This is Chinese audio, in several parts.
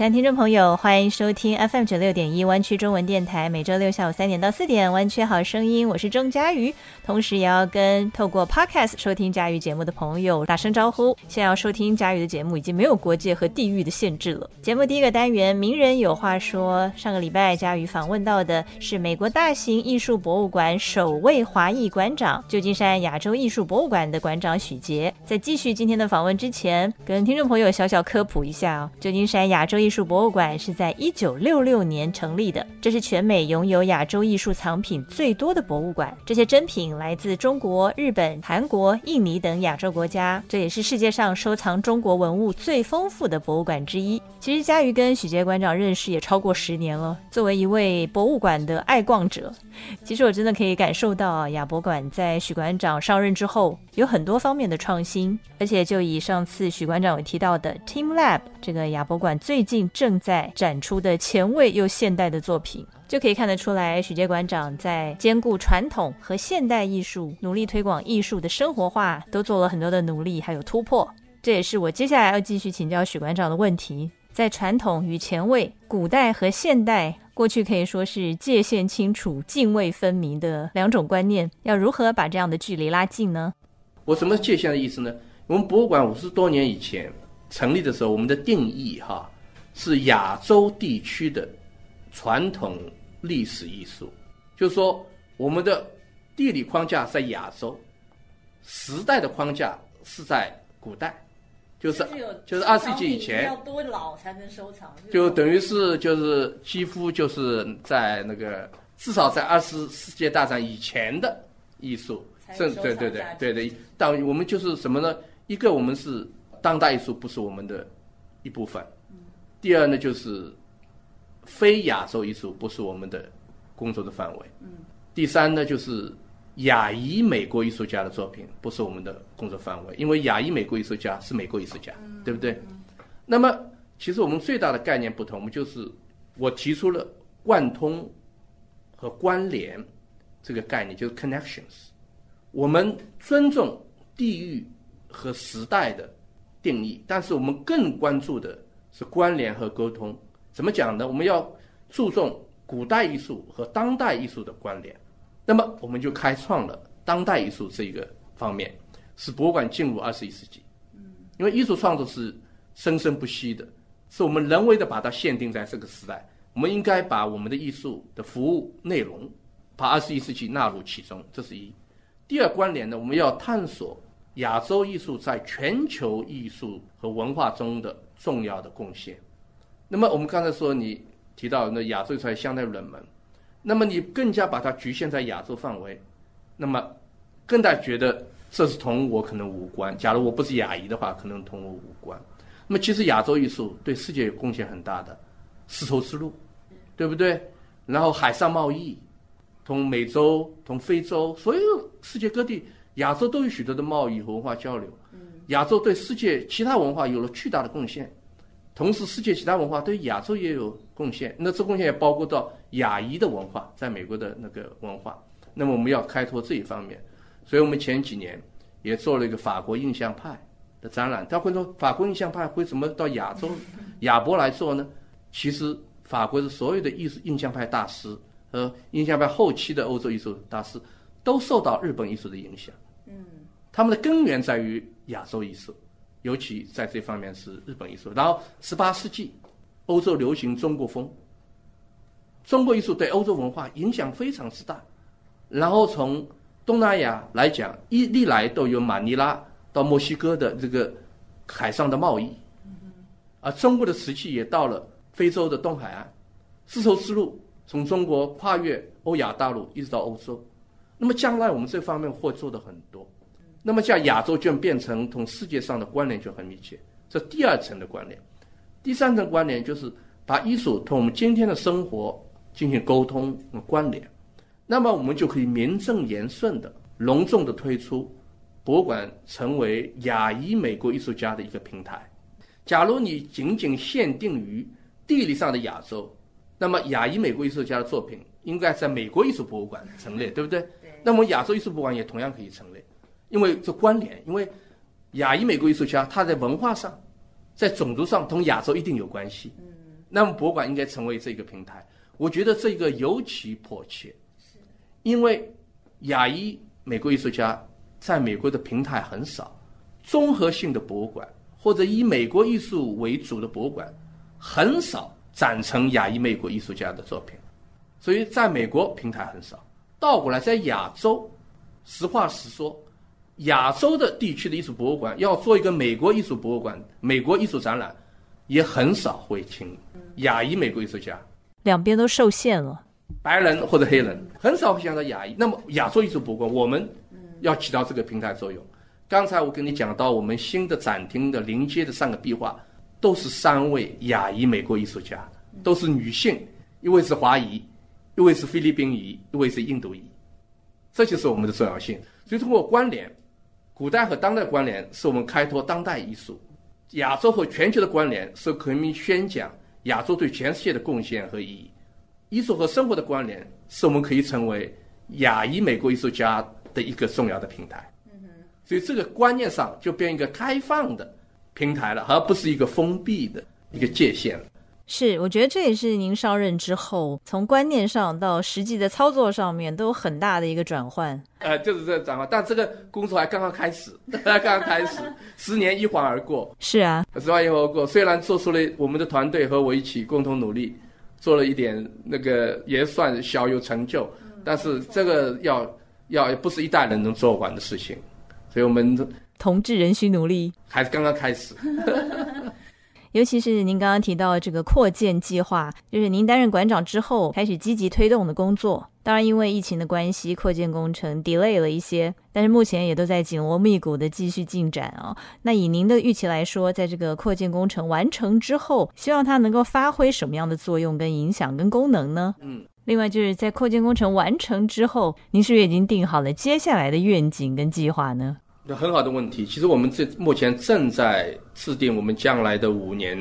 亲爱的听众朋友，欢迎收听 FM 九六点一湾区中文电台，每周六下午三点到四点，湾区好声音，我是钟佳瑜。同时也要跟透过 Podcast 收听佳瑜节目的朋友打声招呼。现在要收听佳瑜的节目，已经没有国界和地域的限制了。节目第一个单元，名人有话说。上个礼拜，佳瑜访问到的是美国大型艺术博物馆首位华裔馆长，旧金山亚洲艺术博物馆的馆长许杰。在继续今天的访问之前，跟听众朋友小小科普一下哦，旧金山亚洲艺艺术博物馆是在一九六六年成立的，这是全美拥有亚洲艺术藏品最多的博物馆。这些珍品来自中国、日本、韩国、印尼等亚洲国家，这也是世界上收藏中国文物最丰富的博物馆之一。其实佳瑜跟许杰馆长认识也超过十年了。作为一位博物馆的爱逛者，其实我真的可以感受到啊，亚博馆在许馆长上任之后有很多方面的创新，而且就以上次许馆长有提到的 Team Lab 这个亚博馆最近。正在展出的前卫又现代的作品，就可以看得出来，许杰馆长在兼顾传统和现代艺术，努力推广艺术的生活化，都做了很多的努力，还有突破。这也是我接下来要继续请教许馆长的问题：在传统与前卫、古代和现代，过去可以说是界限清楚、泾渭分明的两种观念，要如何把这样的距离拉近呢？我什么界限的意思呢？我们博物馆五十多年以前成立的时候，我们的定义哈。是亚洲地区的传统历史艺术，就是说，我们的地理框架在亚洲，时代的框架是在古代，就是就是二世纪以前。要多老才能收藏？就等于是就是几乎就是在那个至少在二次世纪大战以前的艺术，对对对对对。但我们就是什么呢？一个我们是当代艺术，不是我们的一部分。第二呢，就是非亚洲艺术不是我们的工作的范围。嗯。第三呢，就是亚裔美国艺术家的作品不是我们的工作范围，因为亚裔美国艺术家是美国艺术家，对不对？那么，其实我们最大的概念不同，我们就是我提出了贯通和关联这个概念，就是 connections。我们尊重地域和时代的定义，但是我们更关注的。是关联和沟通，怎么讲呢？我们要注重古代艺术和当代艺术的关联，那么我们就开创了当代艺术这一个方面，使博物馆进入二十一世纪。因为艺术创作是生生不息的，是我们人为的把它限定在这个时代，我们应该把我们的艺术的服务内容，把二十一世纪纳入其中，这是一。第二关联呢，我们要探索亚洲艺术在全球艺术和文化中的。重要的贡献。那么我们刚才说，你提到那亚洲才相对冷门，那么你更加把它局限在亚洲范围，那么更加觉得这是同我可能无关。假如我不是亚裔的话，可能同我无关。那么其实亚洲艺术对世界有贡献很大的，丝绸之路，对不对？然后海上贸易，同美洲、同非洲，所有世界各地，亚洲都有许多的贸易和文化交流。亚洲对世界其他文化有了巨大的贡献，同时世界其他文化对亚洲也有贡献。那这贡献也包括到亚裔的文化，在美国的那个文化。那么我们要开拓这一方面，所以我们前几年也做了一个法国印象派的展览。他会说，法国印象派为什么到亚洲 亚伯来做呢？其实法国的所有的艺术印象派大师和印象派后期的欧洲艺术大师都受到日本艺术的影响。他们的根源在于。亚洲艺术，尤其在这方面是日本艺术。然后，十八世纪，欧洲流行中国风，中国艺术对欧洲文化影响非常之大。然后从东南亚来讲，一历来都有马尼拉到墨西哥的这个海上的贸易，而中国的瓷器也到了非洲的东海岸，丝绸之路从中国跨越欧亚大陆一直到欧洲。那么将来我们这方面会做的很多。那么，像亚洲就变成同世界上的关联就很密切，这第二层的关联。第三层关联就是把艺术同我们今天的生活进行沟通和关联。那么我们就可以名正言顺的、隆重的推出博物馆，成为亚裔美国艺术家的一个平台。假如你仅仅限定于地理上的亚洲，那么亚裔美国艺术家的作品应该在美国艺术博物馆陈列，对不对？那么亚洲艺术博物馆也同样可以陈列，因为这关联，因为亚裔美国艺术家他在文化上、在种族上同亚洲一定有关系。嗯，那么博物馆应该成为这个平台，我觉得这个尤其迫切，因为亚裔美国艺术家在美国的平台很少，综合性的博物馆或者以美国艺术为主的博物馆很少展成亚裔美国艺术家的作品，所以在美国平台很少。倒过来，在亚洲，实话实说，亚洲的地区的艺术博物馆要做一个美国艺术博物馆、美国艺术展览，也很少会请亚裔美国艺术家。两边都受限了，白人或者黑人很少会想到亚裔。那么亚洲艺术博物馆，我们要起到这个平台作用。刚才我跟你讲到，我们新的展厅的临街的三个壁画，都是三位亚裔美国艺术家，都是女性，一位是华裔。一位是菲律宾裔，一位是印度裔，这就是我们的重要性。所以通过关联，古代和当代关联，是我们开拓当代艺术；亚洲和全球的关联，是可以宣讲亚洲对全世界的贡献和意义。艺术和生活的关联，是我们可以成为亚裔美国艺术家的一个重要的平台。所以这个观念上就变一个开放的平台了，而不是一个封闭的一个界限了。是，我觉得这也是您上任之后，从观念上到实际的操作上面都有很大的一个转换。呃，就是这个转换，但这个工作还刚刚开始，刚刚开始，十年一晃而过。是啊，十年一晃而过，虽然做出了我们的团队和我一起共同努力，做了一点那个也算小有成就，但是这个要要不是一代人能做完的事情，所以我们同志仍需努力，还是刚刚开始。尤其是您刚刚提到这个扩建计划，就是您担任馆长之后开始积极推动的工作。当然，因为疫情的关系，扩建工程 delay 了一些，但是目前也都在紧锣密鼓的继续进展啊。那以您的预期来说，在这个扩建工程完成之后，希望它能够发挥什么样的作用、跟影响、跟功能呢？嗯。另外，就是在扩建工程完成之后，您是不是已经定好了接下来的愿景跟计划呢？很好的问题，其实我们这目前正在制定我们将来的五年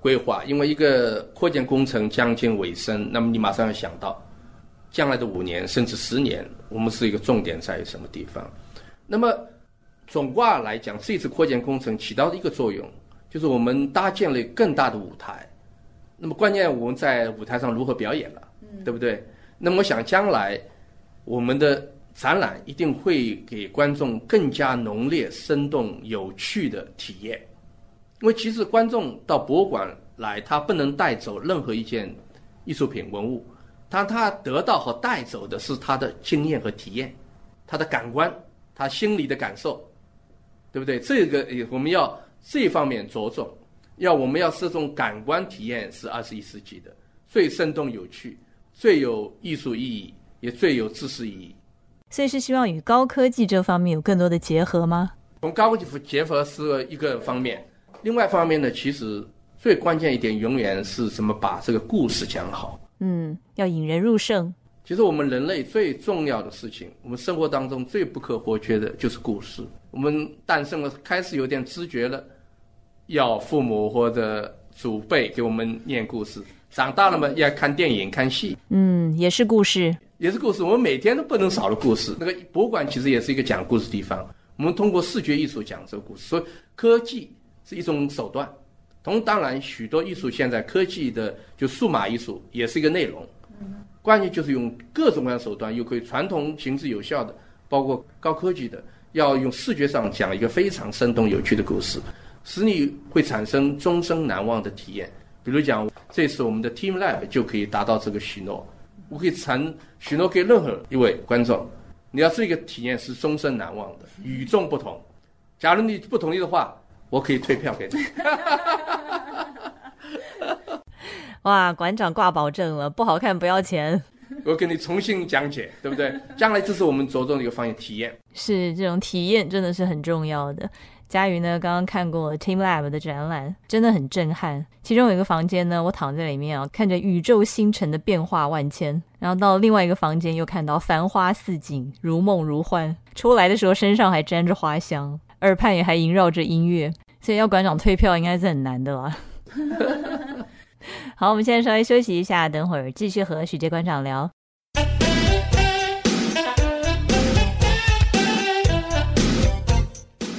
规划，因为一个扩建工程将近尾声，那么你马上要想到将来的五年甚至十年，我们是一个重点在于什么地方？那么总卦来讲，这次扩建工程起到的一个作用，就是我们搭建了更大的舞台。那么关键我们在舞台上如何表演了，对不对？那么我想将来我们的。展览一定会给观众更加浓烈、生动、有趣的体验，因为其实观众到博物馆来，他不能带走任何一件艺术品文物，他他得到和带走的是他的经验和体验，他的感官，他心里的感受，对不对？这个我们要这方面着重，要我们要这种感官体验是二十一世纪的最生动有趣、最有艺术意义，也最有知识意义。所以是希望与高科技这方面有更多的结合吗？从高科技结合是一个方面，另外一方面呢，其实最关键一点永远是什么？把这个故事讲好。嗯，要引人入胜。其实我们人类最重要的事情，我们生活当中最不可或缺的就是故事。我们诞生了，开始有点知觉了，要父母或者祖辈给我们念故事。长大了嘛，要看电影、看戏。嗯，也是故事。也是故事，我们每天都不能少了故事。那个博物馆其实也是一个讲故事地方。我们通过视觉艺术讲这个故事，所以科技是一种手段。同当然，许多艺术现在科技的就数码艺术也是一个内容。关键就是用各种各样手段，又可以传统形式有效的，包括高科技的，要用视觉上讲一个非常生动有趣的故事，使你会产生终生难忘的体验。比如讲，这次我们的 Team Lab 就可以达到这个许诺。我可以承许诺给任何一位观众，你要这个体验是终身难忘的，与众不同。假如你不同意的话，我可以退票给你。哇，馆长挂保证了，不好看不要钱。我给你重新讲解，对不对？将来这是我们着重的一个方向，体验。是这种体验真的是很重要的。佳瑜呢，刚刚看过 Team Lab 的展览，真的很震撼。其中有一个房间呢，我躺在里面啊，看着宇宙星辰的变化万千；然后到另外一个房间，又看到繁花似锦，如梦如幻。出来的时候身上还沾着花香，耳畔也还萦绕着音乐，所以要馆长退票应该是很难的啦。好，我们现在稍微休息一下，等会儿继续和许杰馆长聊。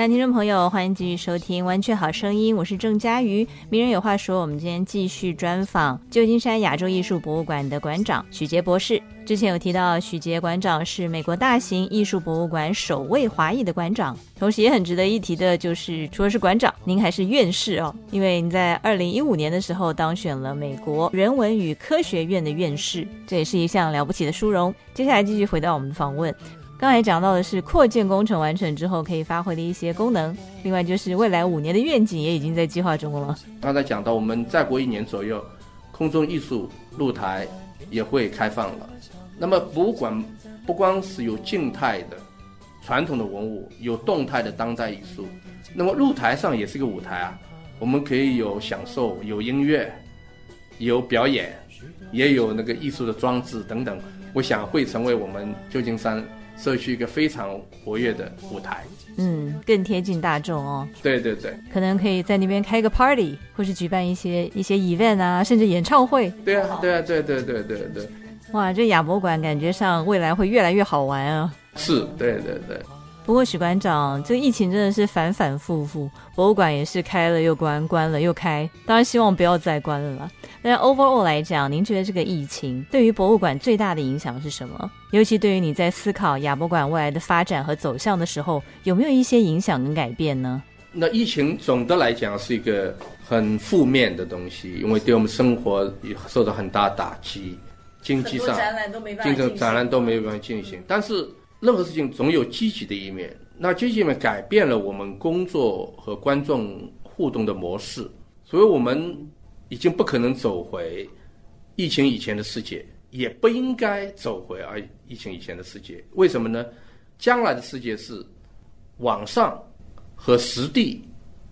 亲爱的听众朋友，欢迎继续收听《湾区好声音》，我是郑佳瑜。名人有话说，我们今天继续专访旧金山亚洲艺术博物馆的馆长许杰博士。之前有提到，许杰馆长是美国大型艺术博物馆首位华裔的馆长，同时也很值得一提的就是，除了是馆长，您还是院士哦，因为您在二零一五年的时候当选了美国人文与科学院的院士，这也是一项了不起的殊荣。接下来继续回到我们的访问。刚才讲到的是扩建工程完成之后可以发挥的一些功能，另外就是未来五年的愿景也已经在计划中了。刚才讲到，我们再过一年左右，空中艺术露台也会开放了。那么博物馆不光是有静态的传统的文物，有动态的当代艺术。那么露台上也是一个舞台啊，我们可以有享受，有音乐，有表演，也有那个艺术的装置等等。我想会成为我们旧金山。社区一个非常活跃的舞台，嗯，更贴近大众哦。对对对，可能可以在那边开个 party，或是举办一些一些 event 啊，甚至演唱会。对啊，对啊，对对对对对。哇，这亚博馆感觉上未来会越来越好玩啊。是，对对对。不过许馆长，这个疫情真的是反反复复，博物馆也是开了又关，关了又开，当然希望不要再关了啦。但 overall 来讲，您觉得这个疫情对于博物馆最大的影响是什么？尤其对于你在思考亚博馆未来的发展和走向的时候，有没有一些影响跟改变呢？那疫情总的来讲是一个很负面的东西，因为对我们生活也受到很大打击，经济上、经济展览都没有办法进行。但是任何事情总有积极的一面，那积极面改变了我们工作和观众互动的模式，所以我们。已经不可能走回疫情以前的世界，也不应该走回啊疫情以前的世界。为什么呢？将来的世界是网上和实地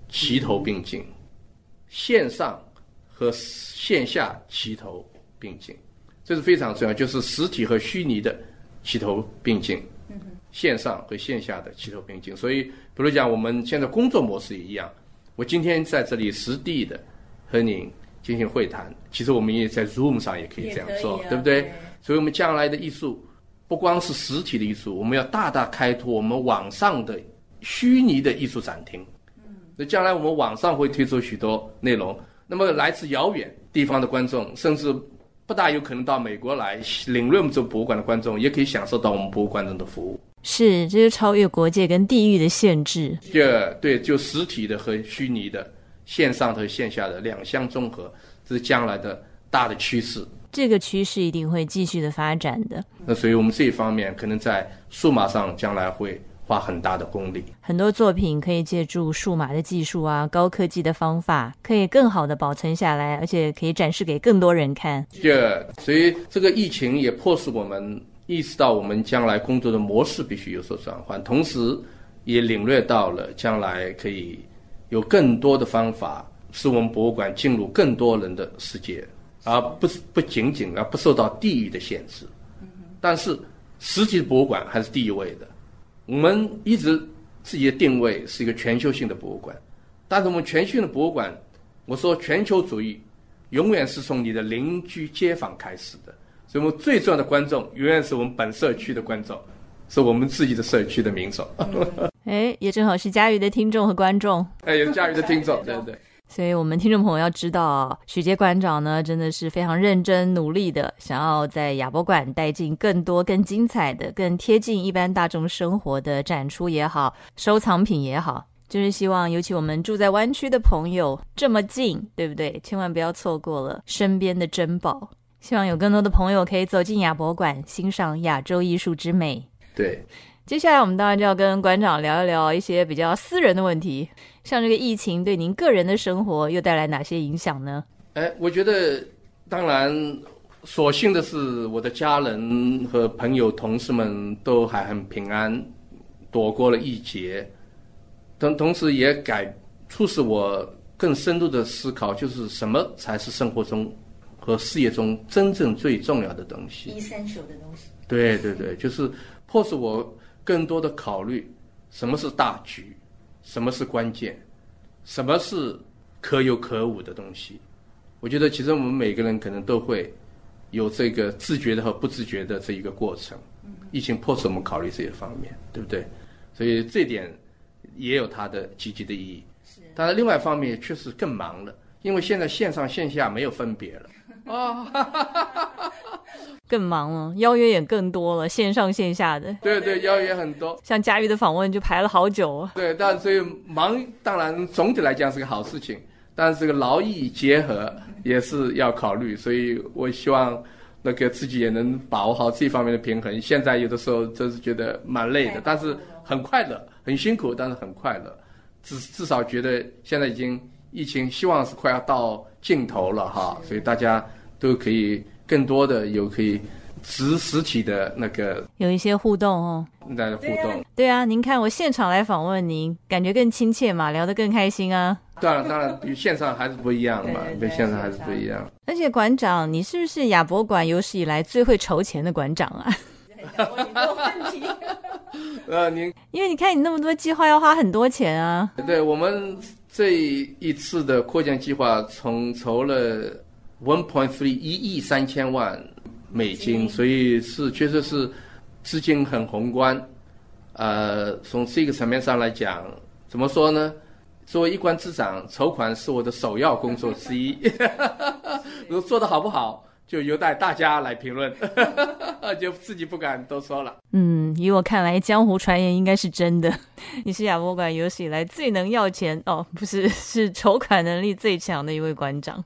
齐头并进，线上和线下齐头并进，这是非常重要。就是实体和虚拟的齐头并进，线上和线下的齐头并进。所以，比如讲，我们现在工作模式也一样。我今天在这里实地的和您。进行会谈，其实我们也在 Zoom 上也可以这样做，对不对？所以，我们将来的艺术不光是实体的艺术，我们要大大开拓我们网上的虚拟的艺术展厅。那将来我们网上会推出许多内容，那么来自遥远地方的观众，甚至不大有可能到美国来领略我们这博物馆的观众，也可以享受到我们博物馆中的服务。是，这是超越国界跟地域的限制。这对，就实体的和虚拟的。线上和线下的两相综合，这是将来的大的趋势。这个趋势一定会继续的发展的。那所以我们这一方面可能在数码上将来会花很大的功力。很多作品可以借助数码的技术啊，高科技的方法，可以更好的保存下来，而且可以展示给更多人看。对，所以这个疫情也迫使我们意识到，我们将来工作的模式必须有所转换，同时也领略到了将来可以。有更多的方法使我们博物馆进入更多人的世界，而不是不仅仅而不受到地域的限制。但是实体博物馆还是第一位的。我们一直自己的定位是一个全球性的博物馆，但是我们全球性的博物馆，我说全球主义永远是从你的邻居街坊开始的。所以我们最重要的观众永远是我们本社区的观众，是我们自己的社区的民众。哎，也正好是佳瑜的听众和观众。哎，有佳瑜的听众，对对。所以，我们听众朋友要知道，许杰馆长呢，真的是非常认真努力的，想要在亚博馆带进更多、更精彩的、更贴近一般大众生活的展出也好，收藏品也好，就是希望，尤其我们住在湾区的朋友这么近，对不对？千万不要错过了身边的珍宝。希望有更多的朋友可以走进亚博馆，欣赏亚洲艺术之美。对。接下来，我们当然就要跟馆长聊一聊一些比较私人的问题，像这个疫情对您个人的生活又带来哪些影响呢？哎，我觉得，当然，所幸的是，我的家人和朋友、同事们都还很平安，躲过了一劫。同同时，也改促使我更深度的思考，就是什么才是生活中和事业中真正最重要的东西。一三手的东西。对对对，就是迫使我。更多的考虑什么是大局，什么是关键，什么是可有可无的东西。我觉得其实我们每个人可能都会有这个自觉的和不自觉的这一个过程。疫情迫使我们考虑这些方面，对不对？所以这点也有它的积极的意义。当然，另外一方面确实更忙了，因为现在线上线下没有分别了。啊。更忙了，邀约也更多了，线上线下的。对对，邀约很多。像佳玉的访问就排了好久。对，但所以忙当然总体来讲是个好事情，但是这个劳逸结合也是要考虑，所以我希望那个自己也能把握好这方面的平衡。现在有的时候真是觉得蛮累的，但是很快乐，很辛苦，但是很快乐。至至少觉得现在已经疫情希望是快要到尽头了哈，所以大家都可以。更多的有可以实实体的那个有一些互动哦，那互动对啊，您看我现场来访问您，感觉更亲切嘛，聊得更开心啊。当然当然，比线上还是不一样嘛，比线上还是不一样。而且馆长，你是不是亚博馆有史以来最会筹钱的馆长啊？问题。呃，您因为你看你那么多计划要花很多钱啊。对我们这一次的扩建计划，从筹了。One point three 一亿三千万美金，所以是确实是资金很宏观。呃，从这个层面上来讲，怎么说呢？作为一官之长，筹款是我的首要工作之一。做的好不好，就有待大家来评论，就自己不敢多说了。嗯，以我看来，江湖传言应该是真的。你是亚博馆有史以来最能要钱哦，不是，是筹款能力最强的一位馆长。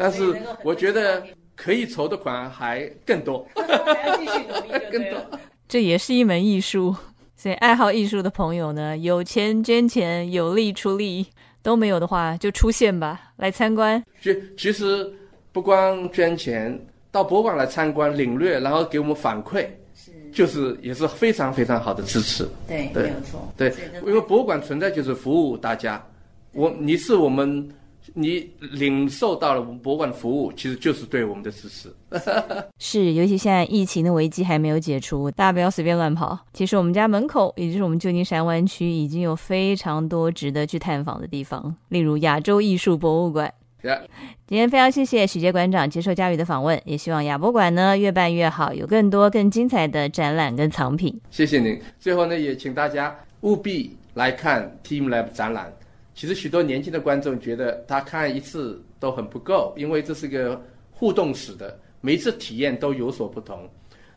但是我觉得可以筹的款还更多，还要继续努力，更多。这也是一门艺术，所以爱好艺术的朋友呢，有钱捐钱，有力出力，都没有的话就出现吧，来参观。其其实不光捐钱，到博物馆来参观领略，然后给我们反馈，是就是也是非常非常好的支持。对，没有错。对，因为博物馆存在就是服务大家，我你是我们。你领受到了我们博物馆的服务，其实就是对我们的支持。是，尤其现在疫情的危机还没有解除，大家不要随便乱跑。其实我们家门口，也就是我们旧金山湾区，已经有非常多值得去探访的地方，例如亚洲艺术博物馆。今天非常谢谢许杰馆长接受佳宇的访问，也希望亚博馆呢越办越好，有更多更精彩的展览跟藏品。谢谢您。最后呢，也请大家务必来看 Team Lab 展览。其实许多年轻的观众觉得他看一次都很不够，因为这是个互动式的，每一次体验都有所不同。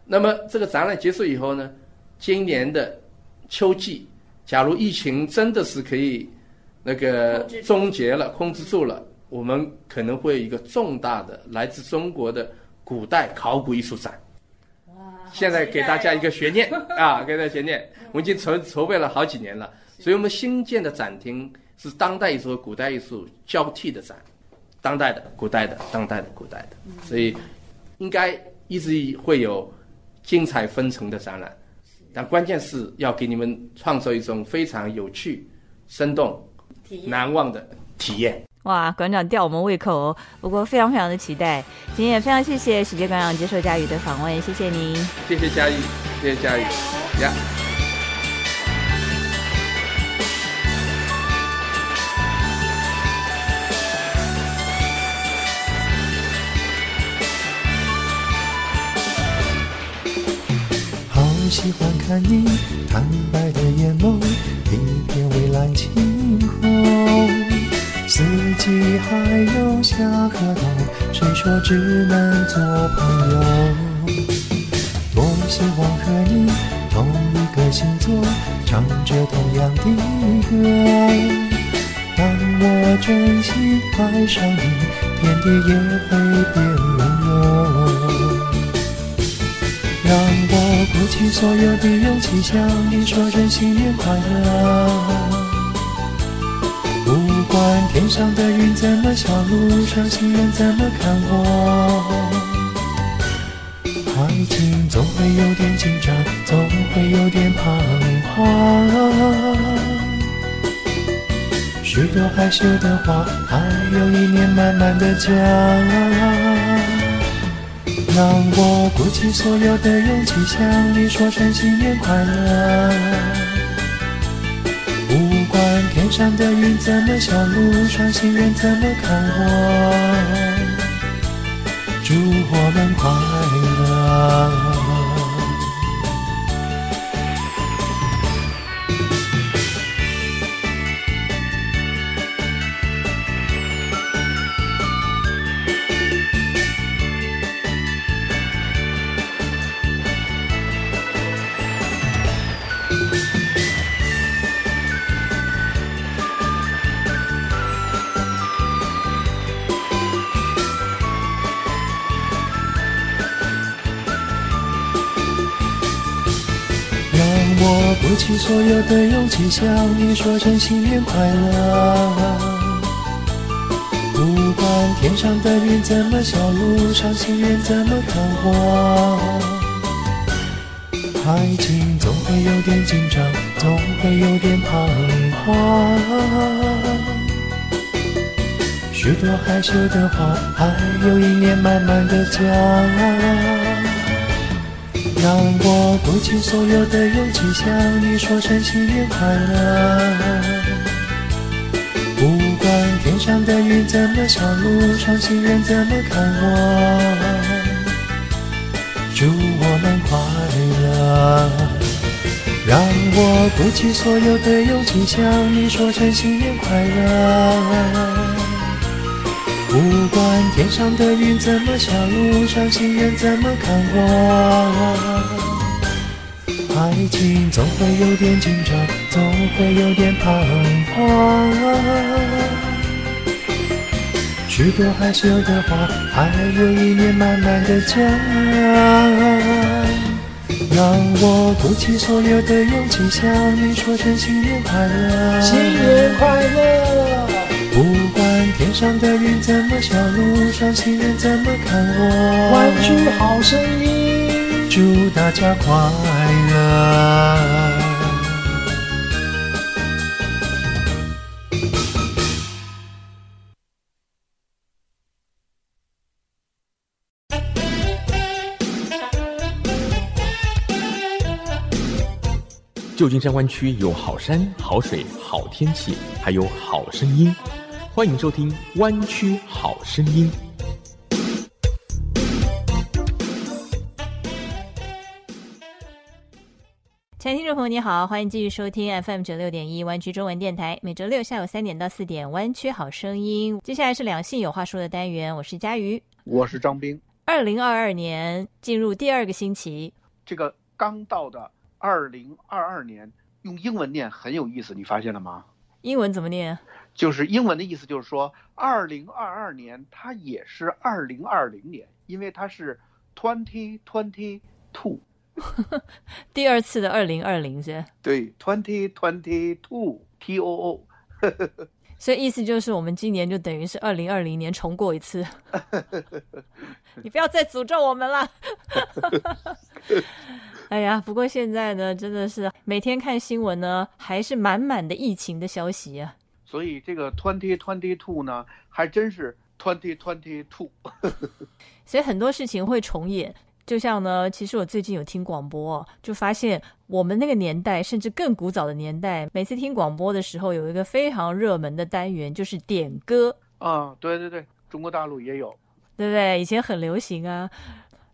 那么这个展览结束以后呢，今年的秋季，假如疫情真的是可以那个终结了、控制住了，我们可能会有一个重大的来自中国的古代考古艺术展。哇！现在给大家一个悬念 啊，给大家悬念，我们已经筹筹备了好几年了，所以我们新建的展厅。是当代艺术和古代艺术交替的展，当代的、古代的、当代的、古代的，所以应该一直会有精彩纷呈的展览。但关键是要给你们创造一种非常有趣、生动、难忘的体验。哇，馆长吊我们胃口哦！不过非常非常的期待。今天也非常谢谢喜杰馆长接受佳宇的访问，谢谢您。谢谢佳宇，谢谢佳宇，呀。喜欢看你坦白的眼眸，一片蔚蓝晴空，四季还有下河东，谁说只能做朋友？多希望和你同一个星座，唱着同样的歌。当我真心爱上你，天地也会变温柔。让我鼓起所有的勇气，向你说声新年快乐。不管天上的云怎么笑，路上行人怎么看我，爱情总会有点紧张，总会有点彷徨。许多害羞的话，还有一年慢慢的讲。让我鼓起所有的勇气，向你说声新年快乐。天上的云怎么笑，路上行人怎么看我？祝我们快乐。我鼓起所有的勇气，向你说声新年快乐。不管天上的云怎么笑，路上行人怎么看我，爱情总会有点紧张，总会有点彷徨。许多害羞的话，还有一年慢慢的讲。让我鼓起所有的勇气，向你说声新年快乐。不管天上的云怎么笑，路上行人怎么看我，祝我们快乐。让我鼓起所有的勇气，向你说声新年快乐。不管天上的云怎么笑，路上行人怎么看我，爱情总会有点紧张，总会有点彷徨。许多害羞的话，还有一年慢慢的讲。让我鼓起所有的勇气，向你说声新年快乐，新年快乐。上的云怎么笑，路上行人怎么看我，玩具好声音，祝大家快乐。旧金山湾区有好山好水好天气，还有好声音。欢迎收听《弯曲好声音》。亲爱的听众朋友，你好，欢迎继续收听 FM 九六点一湾区中文电台，每周六下午三点到四点，《弯曲好声音》。接下来是两性有话说的单元，我是佳瑜，我是张斌。二零二二年进入第二个星期，这个刚到的二零二二年，用英文念很有意思，你发现了吗？英文怎么念？就是英文的意思，就是说，二零二二年它也是二零二零年，因为它是 twenty twenty two，第二次的二零二零是？对，twenty twenty two T O O，所以意思就是我们今年就等于是二零二零年重过一次。你不要再诅咒我们了。哎呀，不过现在呢，真的是每天看新闻呢，还是满满的疫情的消息啊。所以这个 twenty twenty two 呢，还真是 twenty twenty two。所以很多事情会重演，就像呢，其实我最近有听广播，就发现我们那个年代，甚至更古早的年代，每次听广播的时候，有一个非常热门的单元，就是点歌。啊，对对对，中国大陆也有，对不对？以前很流行啊。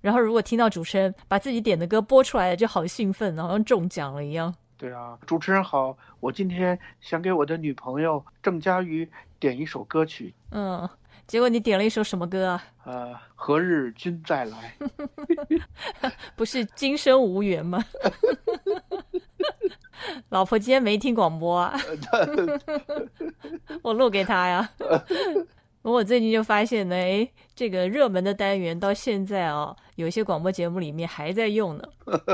然后如果听到主持人把自己点的歌播出来了，就好兴奋，好像中奖了一样。对啊，主持人好，我今天想给我的女朋友郑佳瑜点一首歌曲，嗯，结果你点了一首什么歌啊？呃，何日君再来？不是今生无缘吗？老婆今天没听广播啊，我录给她呀。我最近就发现呢，哎，这个热门的单元到现在哦，有一些广播节目里面还在用呢。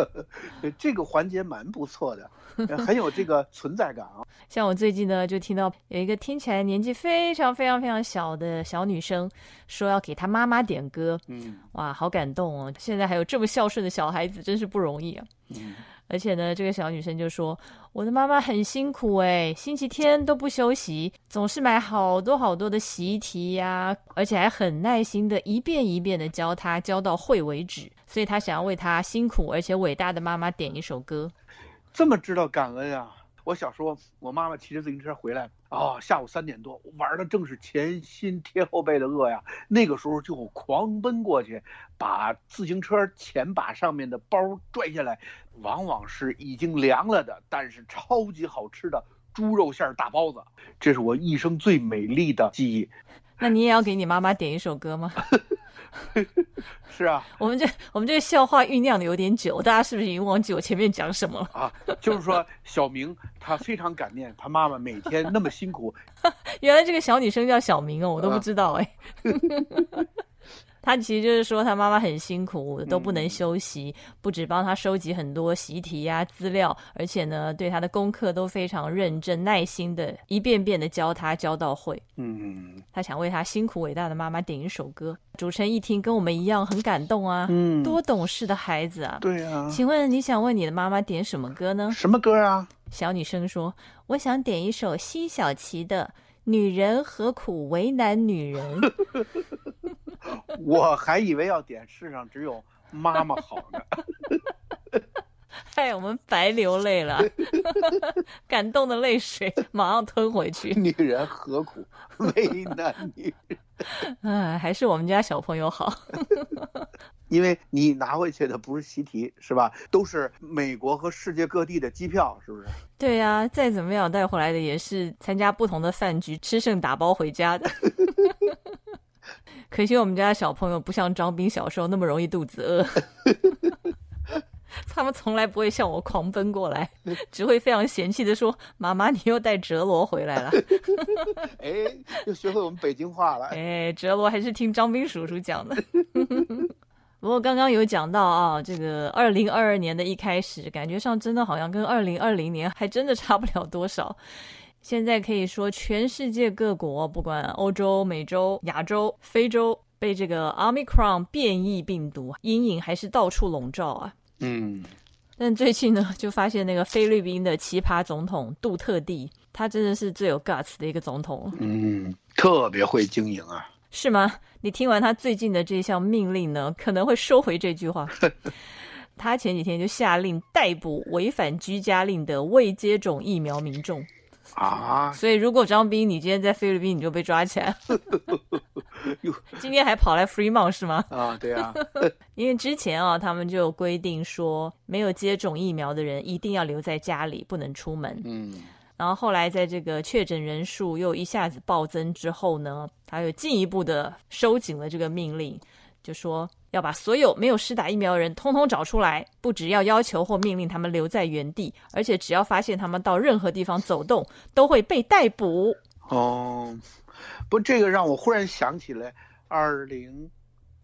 这个环节蛮不错的，很有这个存在感啊。像我最近呢，就听到有一个听起来年纪非常非常非常小的小女生说要给她妈妈点歌，嗯哇，好感动哦！现在还有这么孝顺的小孩子，真是不容易啊。嗯，而且呢，这个小女生就说：“我的妈妈很辛苦诶，星期天都不休息，总是买好多好多的习题呀，而且还很耐心的一遍一遍的教她，教到会为止。所以她想要为她辛苦而且伟大的妈妈点一首歌。这么知道感恩啊！我小时候，我妈妈骑着自行车回来，哦，下午三点多，玩的正是前心贴后背的饿呀。那个时候就狂奔过去，把自行车前把上面的包拽下来，往往是已经凉了的，但是超级好吃的猪肉馅儿大包子。这是我一生最美丽的记忆。那你也要给你妈妈点一首歌吗？是啊，我们这我们这个笑话酝酿的有点久，大家是不是已经忘记我前面讲什么了？啊，就是说小明他非常感念他妈妈每天那么辛苦，原来这个小女生叫小明哦，我都不知道哎。她其实就是说，他妈妈很辛苦，都不能休息，不止帮他收集很多习题呀、资料，而且呢，对他的功课都非常认真、耐心的，一遍遍的教他，教到会。嗯他想为他辛苦伟大的妈妈点一首歌。主持人一听，跟我们一样很感动啊，嗯，多懂事的孩子啊！对啊，请问你想为你的妈妈点什么歌呢？什么歌啊？小女生说：“我想点一首辛晓琪的《女人何苦为难女人》。我还以为要点世上只有妈妈好呢。哎我们白流泪了，感动的泪水马上吞回去。女人何苦为难女人？哎，还是我们家小朋友好。因为你拿回去的不是习题，是吧？都是美国和世界各地的机票，是不是？对呀、再怎么样带回来的也是参加不同的饭局，吃剩打包回家的。可惜我们家小朋友不像张斌小时候那么容易肚子饿，他们从来不会向我狂奔过来，只会非常嫌弃的说：“妈妈，你又带哲罗回来了。哎，又学会我们北京话”了。哎，哲罗还是听张斌叔叔讲的。不过刚刚有讲到啊，这个二零二二年的一开始，感觉上真的好像跟二零二零年还真的差不了多少。现在可以说，全世界各国，不管欧洲、美洲、亚洲、非洲，被这个 Omicron 变异病毒阴影还是到处笼罩啊。嗯，但最近呢，就发现那个菲律宾的奇葩总统杜特地，他真的是最有 guts 的一个总统，嗯，特别会经营啊。是吗？你听完他最近的这项命令呢，可能会收回这句话。他前几天就下令逮捕违反居家令的未接种疫苗民众。啊，所以，如果张斌你今天在菲律宾，你就被抓起来。哟 今天还跑来 Fremont 是吗？啊，对啊，因为之前啊，他们就有规定说，没有接种疫苗的人一定要留在家里，不能出门。嗯然后后来在这个确诊人数又一下子暴增之后呢，他又进一步的收紧了这个命令，就说要把所有没有施打疫苗的人通通找出来，不只要要求或命令他们留在原地，而且只要发现他们到任何地方走动，都会被逮捕。哦，不，这个让我忽然想起来，二零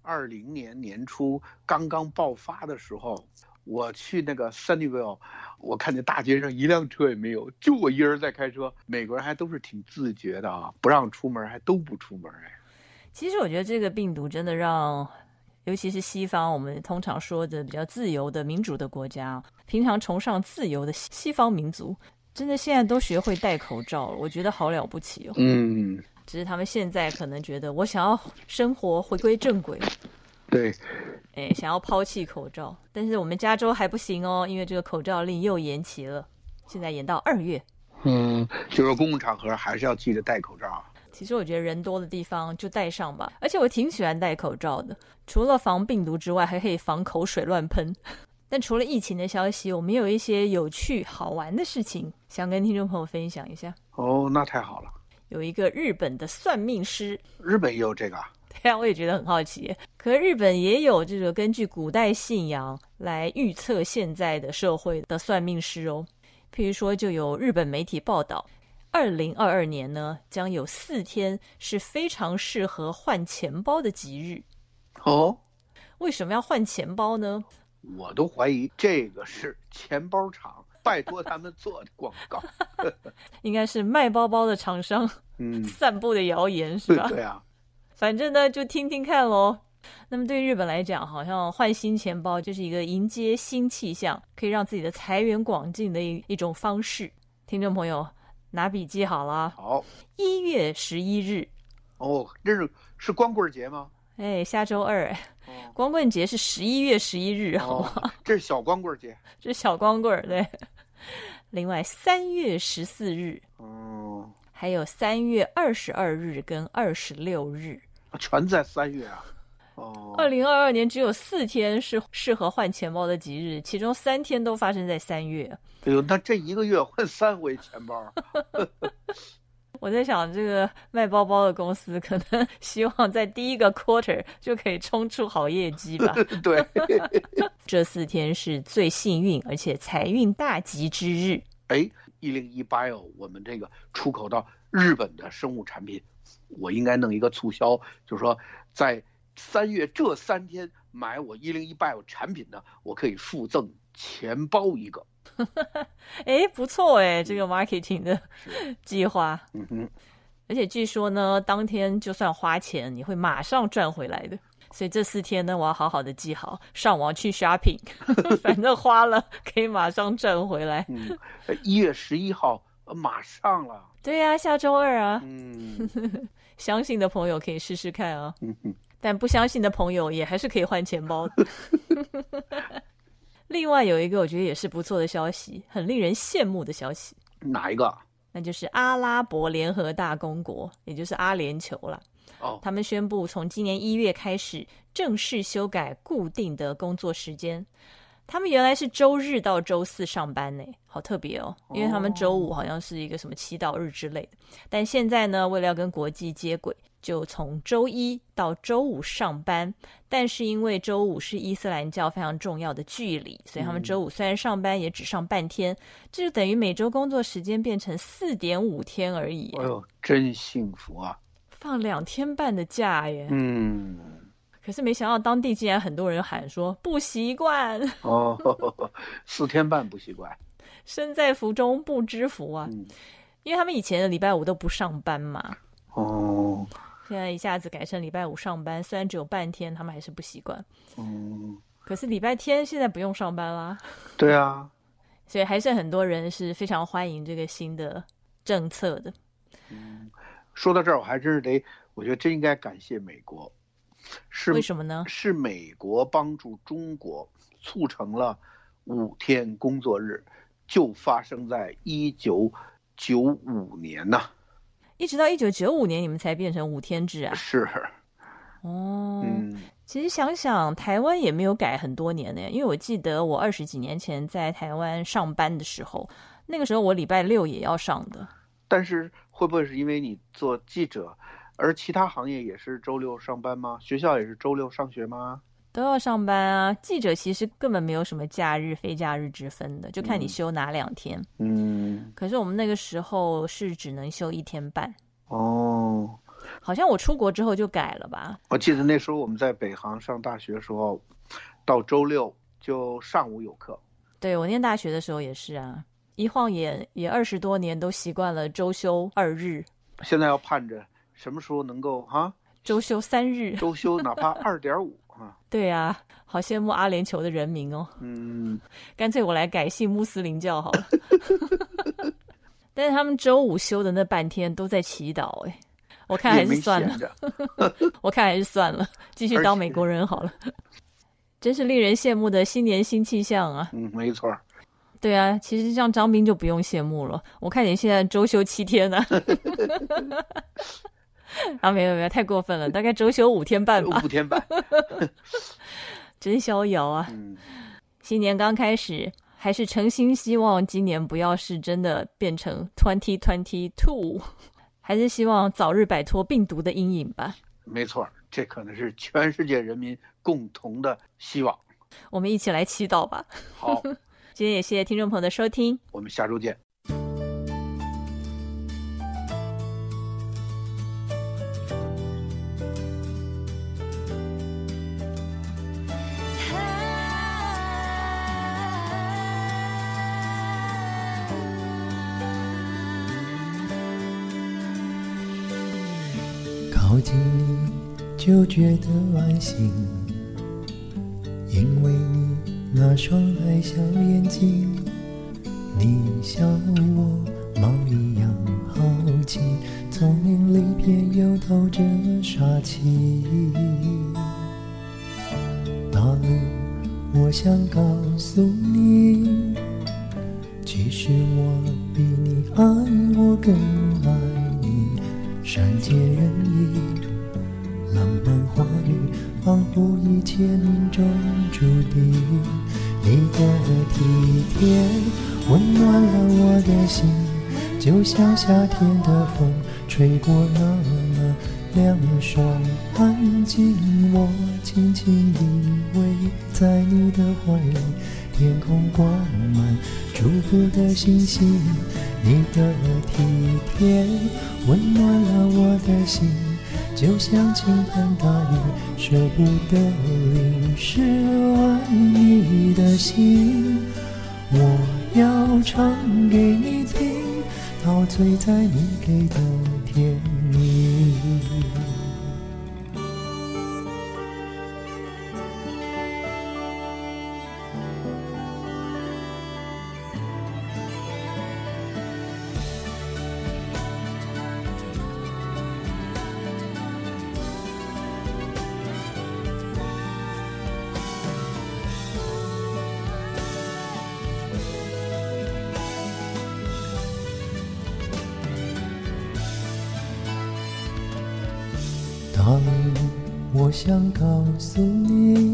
二零年年初刚刚爆发的时候，我去那个 Sunnyvale，我看见大街上一辆车也没有，就我一人在开车。美国人还都是挺自觉的啊，不让出门还都不出门哎。其实我觉得这个病毒真的让，尤其是西方，我们通常说的比较自由的民主的国家，平常崇尚自由的西西方民族，真的现在都学会戴口罩了，我觉得好了不起哦。嗯，只是他们现在可能觉得，我想要生活回归正轨，对，哎，想要抛弃口罩。但是我们加州还不行哦，因为这个口罩令又延期了，现在延到二月。嗯，就是公共场合还是要记得戴口罩。其实我觉得人多的地方就戴上吧，而且我挺喜欢戴口罩的，除了防病毒之外，还可以防口水乱喷。但除了疫情的消息，我们有一些有趣好玩的事情想跟听众朋友分享一下。哦，那太好了。有一个日本的算命师，日本也有这个啊？对啊，我也觉得很好奇。可是日本也有这个根据古代信仰来预测现在的社会的算命师哦。譬如说，就有日本媒体报道，二零二二年呢，将有四天是非常适合换钱包的吉日。哦，为什么要换钱包呢？我都怀疑这个是钱包厂拜托他们做的广告。应该是卖包包的厂商嗯，散布的谣言是吧？对啊，反正呢，就听听看喽。那么对日本来讲，好像换新钱包就是一个迎接新气象，可以让自己的财源广进的一一种方式。听众朋友，拿笔记好了，好一月十一日，哦，这是是光棍节吗？哎，下周二，光棍节是十一月十一日，好吗？哦，这是小光棍节。这是小光棍儿，对。另外，三月十四日，哦，还有三月二十二日跟二十六日。全在三月啊。哦，二零二二年只有四天是适合换钱包的吉日，其中三天都发生在三月。哎呦，那这一个月换三回钱包，我在想，这个卖包包的公司可能 希望在第一个 quarter 就可以冲出好业绩吧。对，这四天是最幸运而且财运大吉之日。哎，一零一 bio 我们这个出口到日本的生物产品，我应该弄一个促销，就是说在三月这三天买我一零一 bio 产品呢，我可以附赠钱包一个。哎，不错哎，这个 marketing 的 计划。嗯哼，而且据说呢，当天就算花钱，你会马上赚回来的。所以这四天呢，我要好好的记好，上网去 shopping，反正花了可以马上赚回来。嗯，一月十一号呃马上了。对呀、下周二啊，嗯 相信的朋友可以试试看啊，嗯，但不相信的朋友也还是可以换钱包的。另外有一个我觉得也是不错的消息，很令人羡慕的消息，哪一个？那就是阿拉伯联合大公国，也就是阿联酋了。哦，他们宣布从今年一月开始正式修改固定的工作时间。他们原来是周日到周四上班呢，好特别哦，因为他们周五好像是一个什么祈祷日之类的。但现在呢，为了要跟国际接轨，就从周一到周五上班。但是因为周五是伊斯兰教非常重要的距离，所以他们周五虽然上班，也只上半天，这就等于每周工作时间变成四点五天而已，哎呦，真幸福啊！放两天半的假耶。嗯，可是没想到当地竟然很多人喊说不习惯，哦，四天半不习惯。身在福中不知福啊！嗯，因为他们以前的礼拜五都不上班嘛，哦，现在一下子改成礼拜五上班，虽然只有半天，他们还是不习惯。嗯，可是礼拜天现在不用上班啦，对啊，所以还是很多人是非常欢迎这个新的政策的。说到这儿，我还真是得，我觉得真应该感谢美国，是为什么呢？是美国帮助中国促成了五天工作日，就发生在一九九五年呐、一直到一九九五年，你们才变成五天制啊？是，哦，嗯，其实想想，台湾也没有改很多年呢，因为我记得我二十几年前在台湾上班的时候，那个时候我礼拜六也要上的。但是会不会是因为你做记者，而其他行业也是周六上班吗？学校也是周六上学吗？都要上班啊！记者其实根本没有什么假日、非假日之分的，就看你嗯休哪两天。嗯，可是我们那个时候是只能休一天半，哦，好像我出国之后就改了吧？我记得那时候我们在北航上大学的时候，到周六就上午有课。对我念大学的时候也是啊，一晃眼也二十多年，都习惯了周休二日、现在要盼着什么时候能够哈周休三日。周休哪怕 二点五啊，对啊，好羡慕阿联酋的人民哦。嗯，干脆我来改信穆斯林教好了。但是他们周五休的那半天都在祈祷，哎，我看还是算了。我看还是算了，继续当美国人好了。真是令人羡慕的新年新气象啊！嗯，没错。对啊，其实像张斌就不用羡慕了。我看你现在周休七天呢、啊，没有没有，太过分了，大概周休五天半吧，五天半。真逍遥啊！嗯，新年刚开始，还是诚心希望今年不要是真的变成 twenty twenty two，还是希望早日摆脱病毒的阴影吧。没错，这可能是全世界人民共同的希望。我们一起来祈祷吧。好，今天也谢谢听众朋友的收听，我们下周见。就觉得安心，因为你那双爱笑眼睛，你像我猫一样好奇，聪明里偏又透着傻气。大路，我想告诉你，其实我比你爱我更爱你。善解人意，浪漫话语，仿佛一切命中注定。你的体贴温暖了我的心，就像夏天的风吹过那么凉爽安静。我轻轻依偎在你的怀里，天空挂满祝福的星星。你的体贴温暖了我的心，就像倾盆大雨，舍不得淋湿爱你的心。我要唱给你听，陶醉在你给的甜想告诉你，